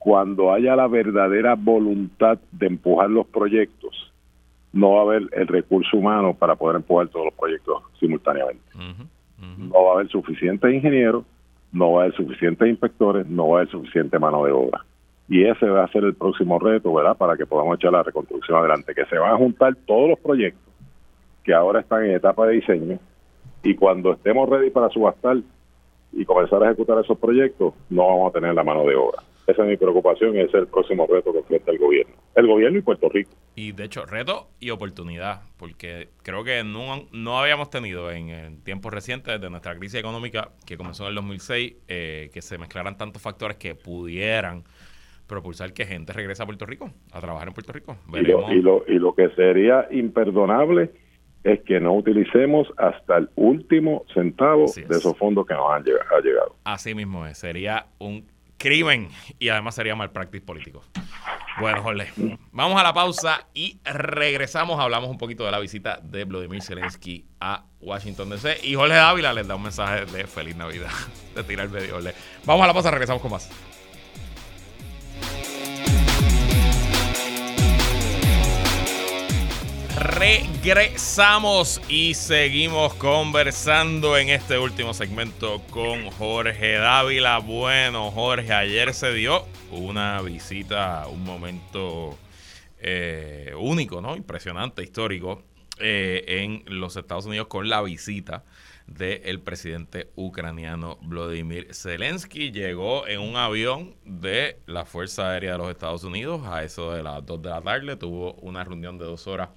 cuando haya la verdadera voluntad de empujar los proyectos, no va a haber el recurso humano para poder empujar todos los proyectos simultáneamente. No va a haber suficientes ingenieros, no va a haber suficientes inspectores, no va a haber suficiente mano de obra. Y ese va a ser el próximo reto, ¿verdad? Para que podamos echar la reconstrucción adelante, que se van a juntar todos los proyectos que ahora están en etapa de diseño y cuando estemos ready para subastar y comenzar a ejecutar esos proyectos, no vamos a tener la mano de obra. Esa es mi preocupación y ese es el próximo reto que enfrenta el gobierno. El gobierno y Puerto Rico. Y de hecho, reto y oportunidad, porque creo que no, no habíamos tenido en, tiempos recientes desde nuestra crisis económica, que comenzó en el 2006, eh, que se mezclaran tantos factores que pudieran propulsar que gente regrese a Puerto Rico, a trabajar en Puerto Rico. Y lo, y lo, y lo que sería imperdonable es que no utilicemos hasta el último centavo de esos fondos que nos han llegado, Así mismo es, sería un crimen y además sería mal práctico político. Bueno, Jorge, vamos a la pausa y regresamos. Hablamos un poquito de la visita de Vladimir Zelensky a Washington DC. Y Jorge Dávila les da un mensaje de feliz Navidad, de tirar el medio. Vamos a la pausa, regresamos con más. Regresamos y seguimos conversando en este último segmento con Jorge Dávila. Bueno, Jorge, ayer se dio una visita, un momento eh, único, ¿no? Impresionante, histórico, eh, en los Estados Unidos con la visita del presidente ucraniano Vladimir Zelensky. Llegó en un avión de la Fuerza Aérea de los Estados Unidos a eso de las 2 de la tarde. Tuvo una reunión de dos horas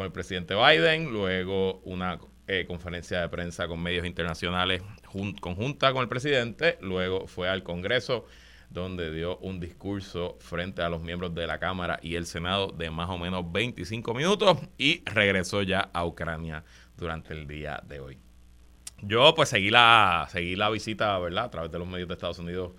con el presidente Biden, luego una eh, conferencia de prensa con medios internacionales conjunta con el presidente, luego fue al Congreso donde dio un discurso frente a los miembros de la Cámara y el Senado de más o menos 25 minutos y regresó ya a Ucrania durante el día de hoy. Yo pues seguí la, seguí la visita, ¿verdad? A través de los medios de Estados Unidos.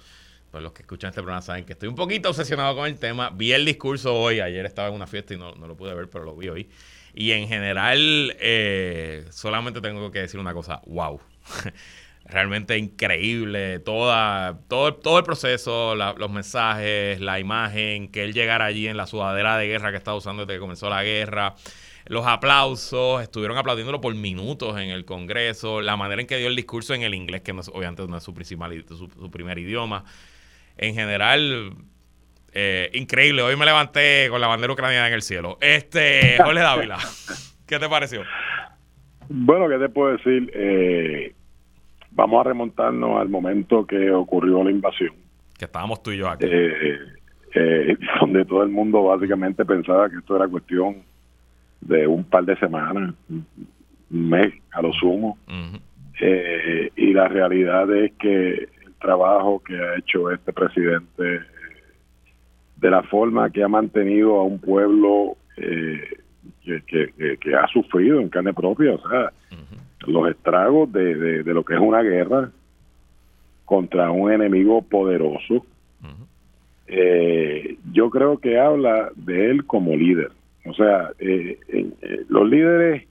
Pues los que escuchan este programa saben que estoy un poquito obsesionado con el tema. Vi el discurso hoy, ayer estaba en una fiesta y no, no lo pude ver, pero lo vi hoy. Y en general, eh, solamente tengo que decir una cosa, wow. Realmente increíble toda, todo, todo el proceso, los mensajes, la imagen, que él llegara allí en la sudadera de guerra que estaba usando desde que comenzó la guerra, los aplausos, estuvieron aplaudiéndolo por minutos en el Congreso, la manera en que dio el discurso en el inglés, que no obviamente no es su, principal, su primer idioma. En general, eh, increíble, hoy me levanté con la bandera ucraniana en el cielo. Este, Jorge Dávila, ¿qué te pareció? Bueno, ¿qué te puedo decir? Eh, vamos a remontarnos al momento que ocurrió la invasión. Que estábamos tú y yo aquí. Eh, donde todo el mundo básicamente pensaba que esto era cuestión de un par de semanas, un mes a lo sumo. y la realidad es que el trabajo que ha hecho este presidente de la forma que ha mantenido a un pueblo eh, que, ha sufrido en carne propia, o sea, los estragos de, lo que es una guerra contra un enemigo poderoso. eh, yo creo que habla de él como líder. O sea, eh, eh, los líderes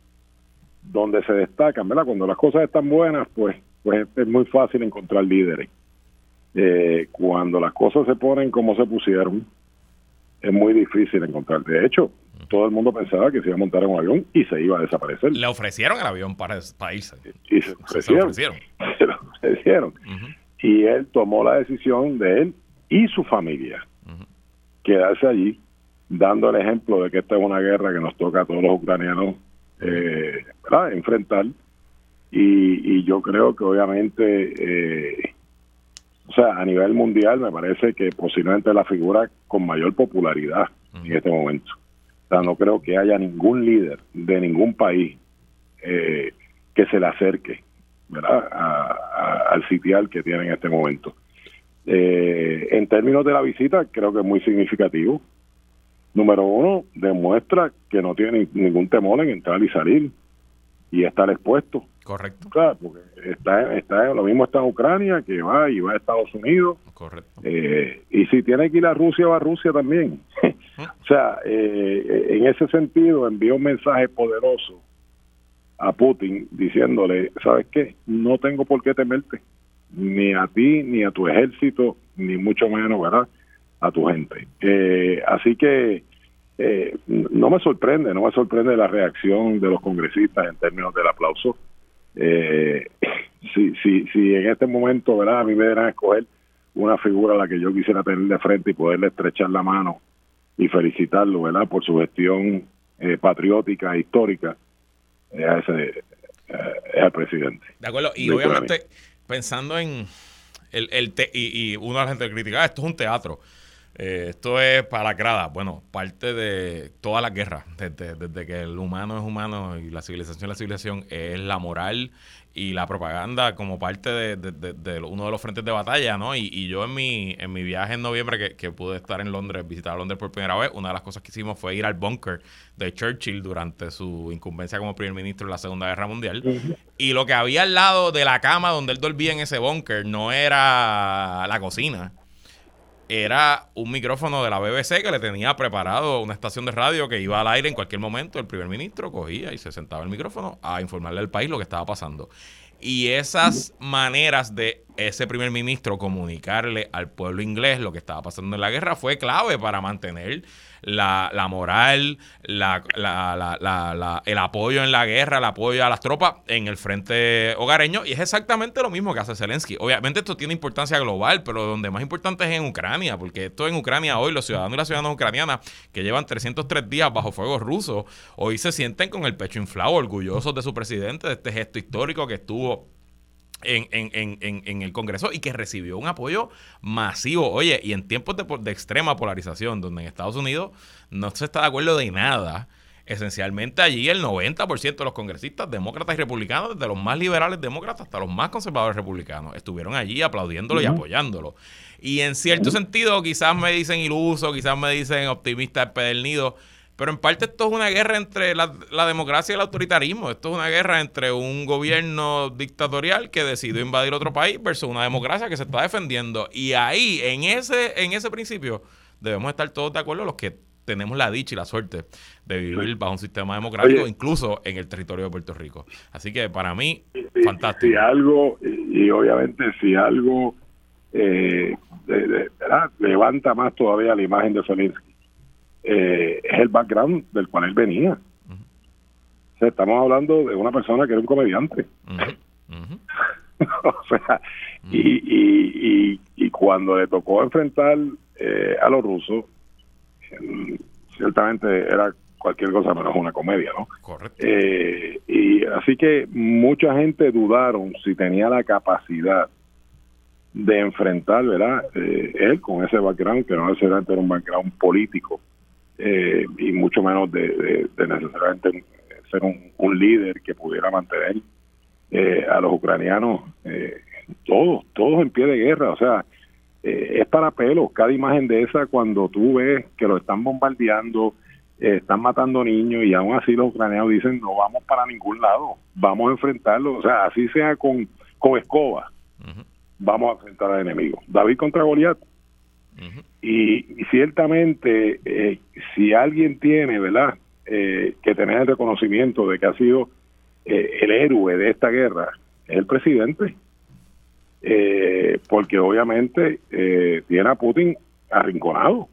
donde se destacan, ¿verdad? Cuando las cosas están buenas, pues, pues es muy fácil encontrar líderes. cuando las cosas se ponen como se pusieron, es muy difícil encontrar. De hecho, todo el mundo pensaba que se iba a montar en un avión y se iba a desaparecer. Le ofrecieron el avión para, irse. Y se, ofrecieron. Se lo ofrecieron. Y él tomó la decisión de él y su familia quedarse allí, dando el ejemplo de que esta es una guerra que nos toca a todos los ucranianos eh, enfrentar. y, yo creo que obviamente, eh, o sea, a nivel mundial me parece que posiblemente la figura con mayor popularidad en este momento. O sea, no creo que haya ningún líder de ningún país eh, que se le acerque ¿verdad? al sitial que tiene en este momento. Eh, en términos de la visita, creo que es muy significativo. Número uno, demuestra que no tiene ningún temor en entrar y salir y estar expuesto. Correcto. Claro, porque está, está, lo mismo está en Ucrania, que va y va a Estados Unidos. Correcto. Eh, y si tiene que ir a Rusia, va a Rusia también. o sea, eh, en ese sentido, envió un mensaje poderoso a Putin diciéndole, ¿sabes qué? No tengo por qué temerte, ni a ti, ni a tu ejército, ni mucho menos, ¿verdad? A tu gente. Eh, así que eh, no me sorprende, no me sorprende la reacción de los congresistas en términos del aplauso. Eh, si, si, si en este momento, ¿verdad? A mí me dieran a escoger una figura a la que yo quisiera tener de frente y poderle estrechar la mano y felicitarlo, ¿verdad? Por su gestión eh, patriótica e histórica es ese es el presidente. De acuerdo, y obviamente pensando en el, el y, y una de las gente critica, ah, esto es un teatro. Eh, esto es para la grada. Bueno, parte de todas las guerras, desde, desde, que el humano es humano y la civilización es la civilización, es la moral y la propaganda como parte de, uno de los frentes de batalla, ¿no? Y, yo en mi, en mi viaje en noviembre, que, pude estar en Londres, visitar Londres por primera vez, una de las cosas que hicimos fue ir al búnker de Churchill durante su incumbencia como primer ministro en la Segunda Guerra Mundial. Y lo que había al lado de la cama donde él dormía en ese búnker no era la cocina, era un micrófono de la BBC que le tenía preparado una estación de radio que iba al aire en cualquier momento. El primer ministro cogía y se sentaba el micrófono a informarle al país lo que estaba pasando. Y esas maneras de ese primer ministro comunicarle al pueblo inglés lo que estaba pasando en la guerra fue clave para mantener la, la moral, la, la, el apoyo en la guerra, el apoyo a las tropas en el frente hogareño. Y es exactamente lo mismo que hace Zelensky. Obviamente esto tiene importancia global, pero donde más importante es en Ucrania, porque esto en Ucrania hoy, los ciudadanos y las ciudadanas ucranianas que llevan 303 días bajo fuego ruso, hoy se sienten con el pecho inflado, orgullosos de su presidente, de este gesto histórico que estuvo en, en, en, en, el Congreso y que recibió un apoyo masivo. Oye, y en tiempos de, de, extrema polarización, donde en Estados Unidos no se está de acuerdo de nada, esencialmente allí el 90% de los congresistas, demócratas y republicanos, desde los más liberales demócratas hasta los más conservadores republicanos, estuvieron allí aplaudiéndolo y apoyándolo. Y en cierto sentido, quizás me dicen iluso, quizás me dicen optimista empedernido, pero en parte esto es una guerra entre la, democracia y el autoritarismo. Esto es una guerra entre un gobierno dictatorial que decidió invadir otro país versus una democracia que se está defendiendo. Y ahí, en ese, en ese principio, debemos estar todos de acuerdo los que tenemos la dicha y la suerte de vivir bajo un sistema democrático, incluso en el territorio de Puerto Rico. Así que para mí, fantástico. Si algo, y, obviamente si algo eh, levanta más todavía la imagen de Zelensky, eh, es el background del cual él venía. estamos hablando de una persona que era un comediante. o sea, y, y, cuando le tocó enfrentar eh, a los rusos, ciertamente era cualquier cosa menos una comedia, ¿no? Correcto. Eh, y así que mucha gente dudaron si tenía la capacidad de enfrentar, ¿verdad? él con ese background, que no necesariamente era un background político, eh, y mucho menos de, necesariamente ser un, líder que pudiera mantener eh, a los ucranianos eh, todos, todos en pie de guerra, o sea, es para pelos cada imagen de esa cuando tú ves que lo están bombardeando, están matando niños y aún así los ucranianos dicen no vamos para ningún lado, vamos a enfrentarlo, o sea, así sea con, con escoba, vamos a enfrentar al enemigo. David contra Goliat, y, ciertamente, eh, si alguien tiene, ¿verdad?, eh, que tener el reconocimiento de que ha sido eh, el héroe de esta guerra, es el presidente. porque obviamente tiene a Putin arrinconado.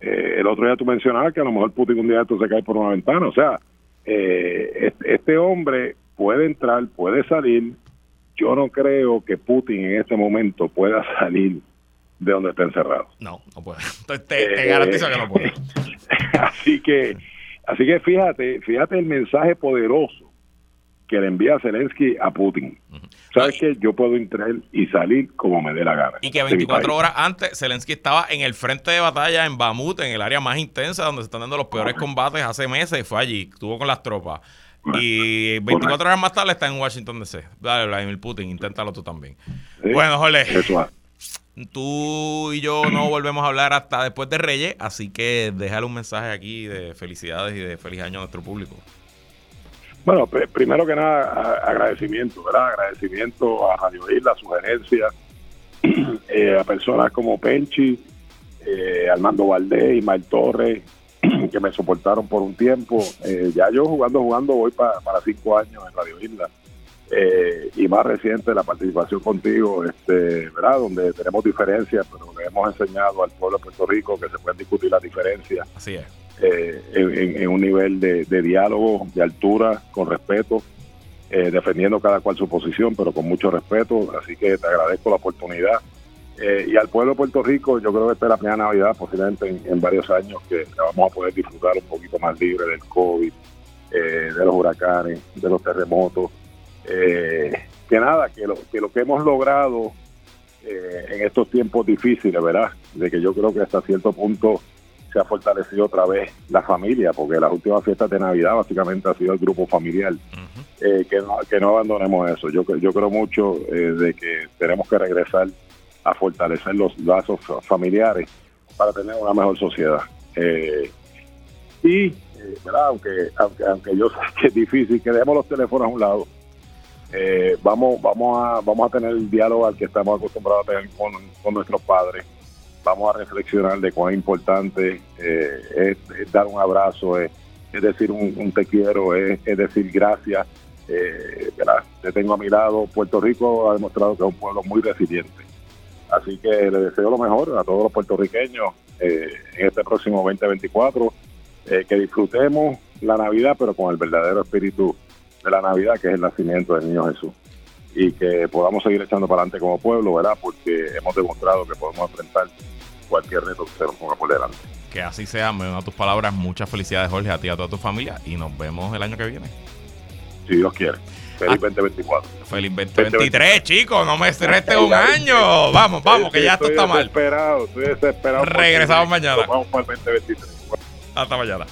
el otro día tú mencionabas que a lo mejor Putin un día esto se cae por una ventana. O sea, este hombre puede entrar, puede salir. Yo no creo que Putin en este momento pueda salir de donde está encerrado. No, no puede. Entonces te, eh, garantizo que no puede. así que, así que fíjate, fíjate el mensaje poderoso que le envía Zelensky a Putin. ¿Sabes qué? Yo puedo entrar y salir como me dé la gana. Y que 24 horas antes Zelensky estaba en el frente de batalla en Bamut, en el área más intensa donde se están dando los peores combates hace meses. Fue allí, estuvo con las tropas. Y 24 horas más tarde está en Washington DC. Dale, Vladimir Putin, inténtalo tú también. Bueno, Jorge. Tú y yo no volvemos a hablar hasta después de Reyes, así que déjale un mensaje aquí de felicidades y de feliz año a nuestro público. Bueno, primero que nada, agradecimiento, ¿verdad? Agradecimiento a Radio Isla, sugerencias, eh, a personas como Penchi, eh, Armando Valdés, Mal Torres, que me soportaron por un tiempo. Eh, ya yo jugando, jugando, voy para cinco años en Radio Isla. Eh, y más reciente la participación contigo, este, ¿verdad? Donde tenemos diferencias, pero le hemos enseñado al pueblo de Puerto Rico que se pueden discutir las diferencias. Así es eh, en, un nivel de, diálogo, de altura, con respeto, eh, defendiendo cada cual su posición, pero con mucho respeto. Así que te agradezco la oportunidad. Eh, y al pueblo de Puerto Rico, yo creo que esta es la primera Navidad, posiblemente en, varios años, que vamos a poder disfrutar un poquito más libre del COVID, de los huracanes, de los terremotos. Que nada, que lo, que lo que hemos logrado en estos tiempos difíciles, ¿verdad? De que yo creo que hasta cierto punto se ha fortalecido otra vez la familia, porque las últimas fiestas de Navidad básicamente ha sido el grupo familiar. Eh, que, no, que no abandonemos eso. Yo, yo creo mucho eh, de que tenemos que regresar a fortalecer los lazos familiares para tener una mejor sociedad. Eh, y, Aunque, aunque, aunque yo sé que es difícil, que dejemos los teléfonos a un lado. Vamos, vamos, a, vamos a tener el diálogo al que estamos acostumbrados a tener con, nuestros padres vamos a reflexionar de cuán importante eh, es, dar un abrazo, es, decir un, te quiero, es, decir gracias. Eh, te tengo a mi lado. Puerto Rico ha demostrado que es un pueblo muy resiliente. Así que le deseo lo mejor a todos los puertorriqueños eh, en este próximo 2024. Eh, que disfrutemos la Navidad, pero con el verdadero espíritu de la Navidad, que es el nacimiento del niño Jesús. Y que podamos seguir echando para adelante como pueblo, ¿verdad? Porque hemos demostrado que podemos enfrentar cualquier reto que se nos ponga por delante. Que así sea, me a tus palabras, muchas felicidades Jorge, a ti y a toda tu familia y nos vemos el año que viene. Si Dios quiere. Feliz 2024. Ah, feliz 2023, chicos. No me reste un año. Vamos, vamos, que ya esto está mal. Desesperado, estoy desesperado. Regresamos mañana. Vamos para el 2023. Hasta mañana.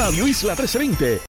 Radio Isla 1320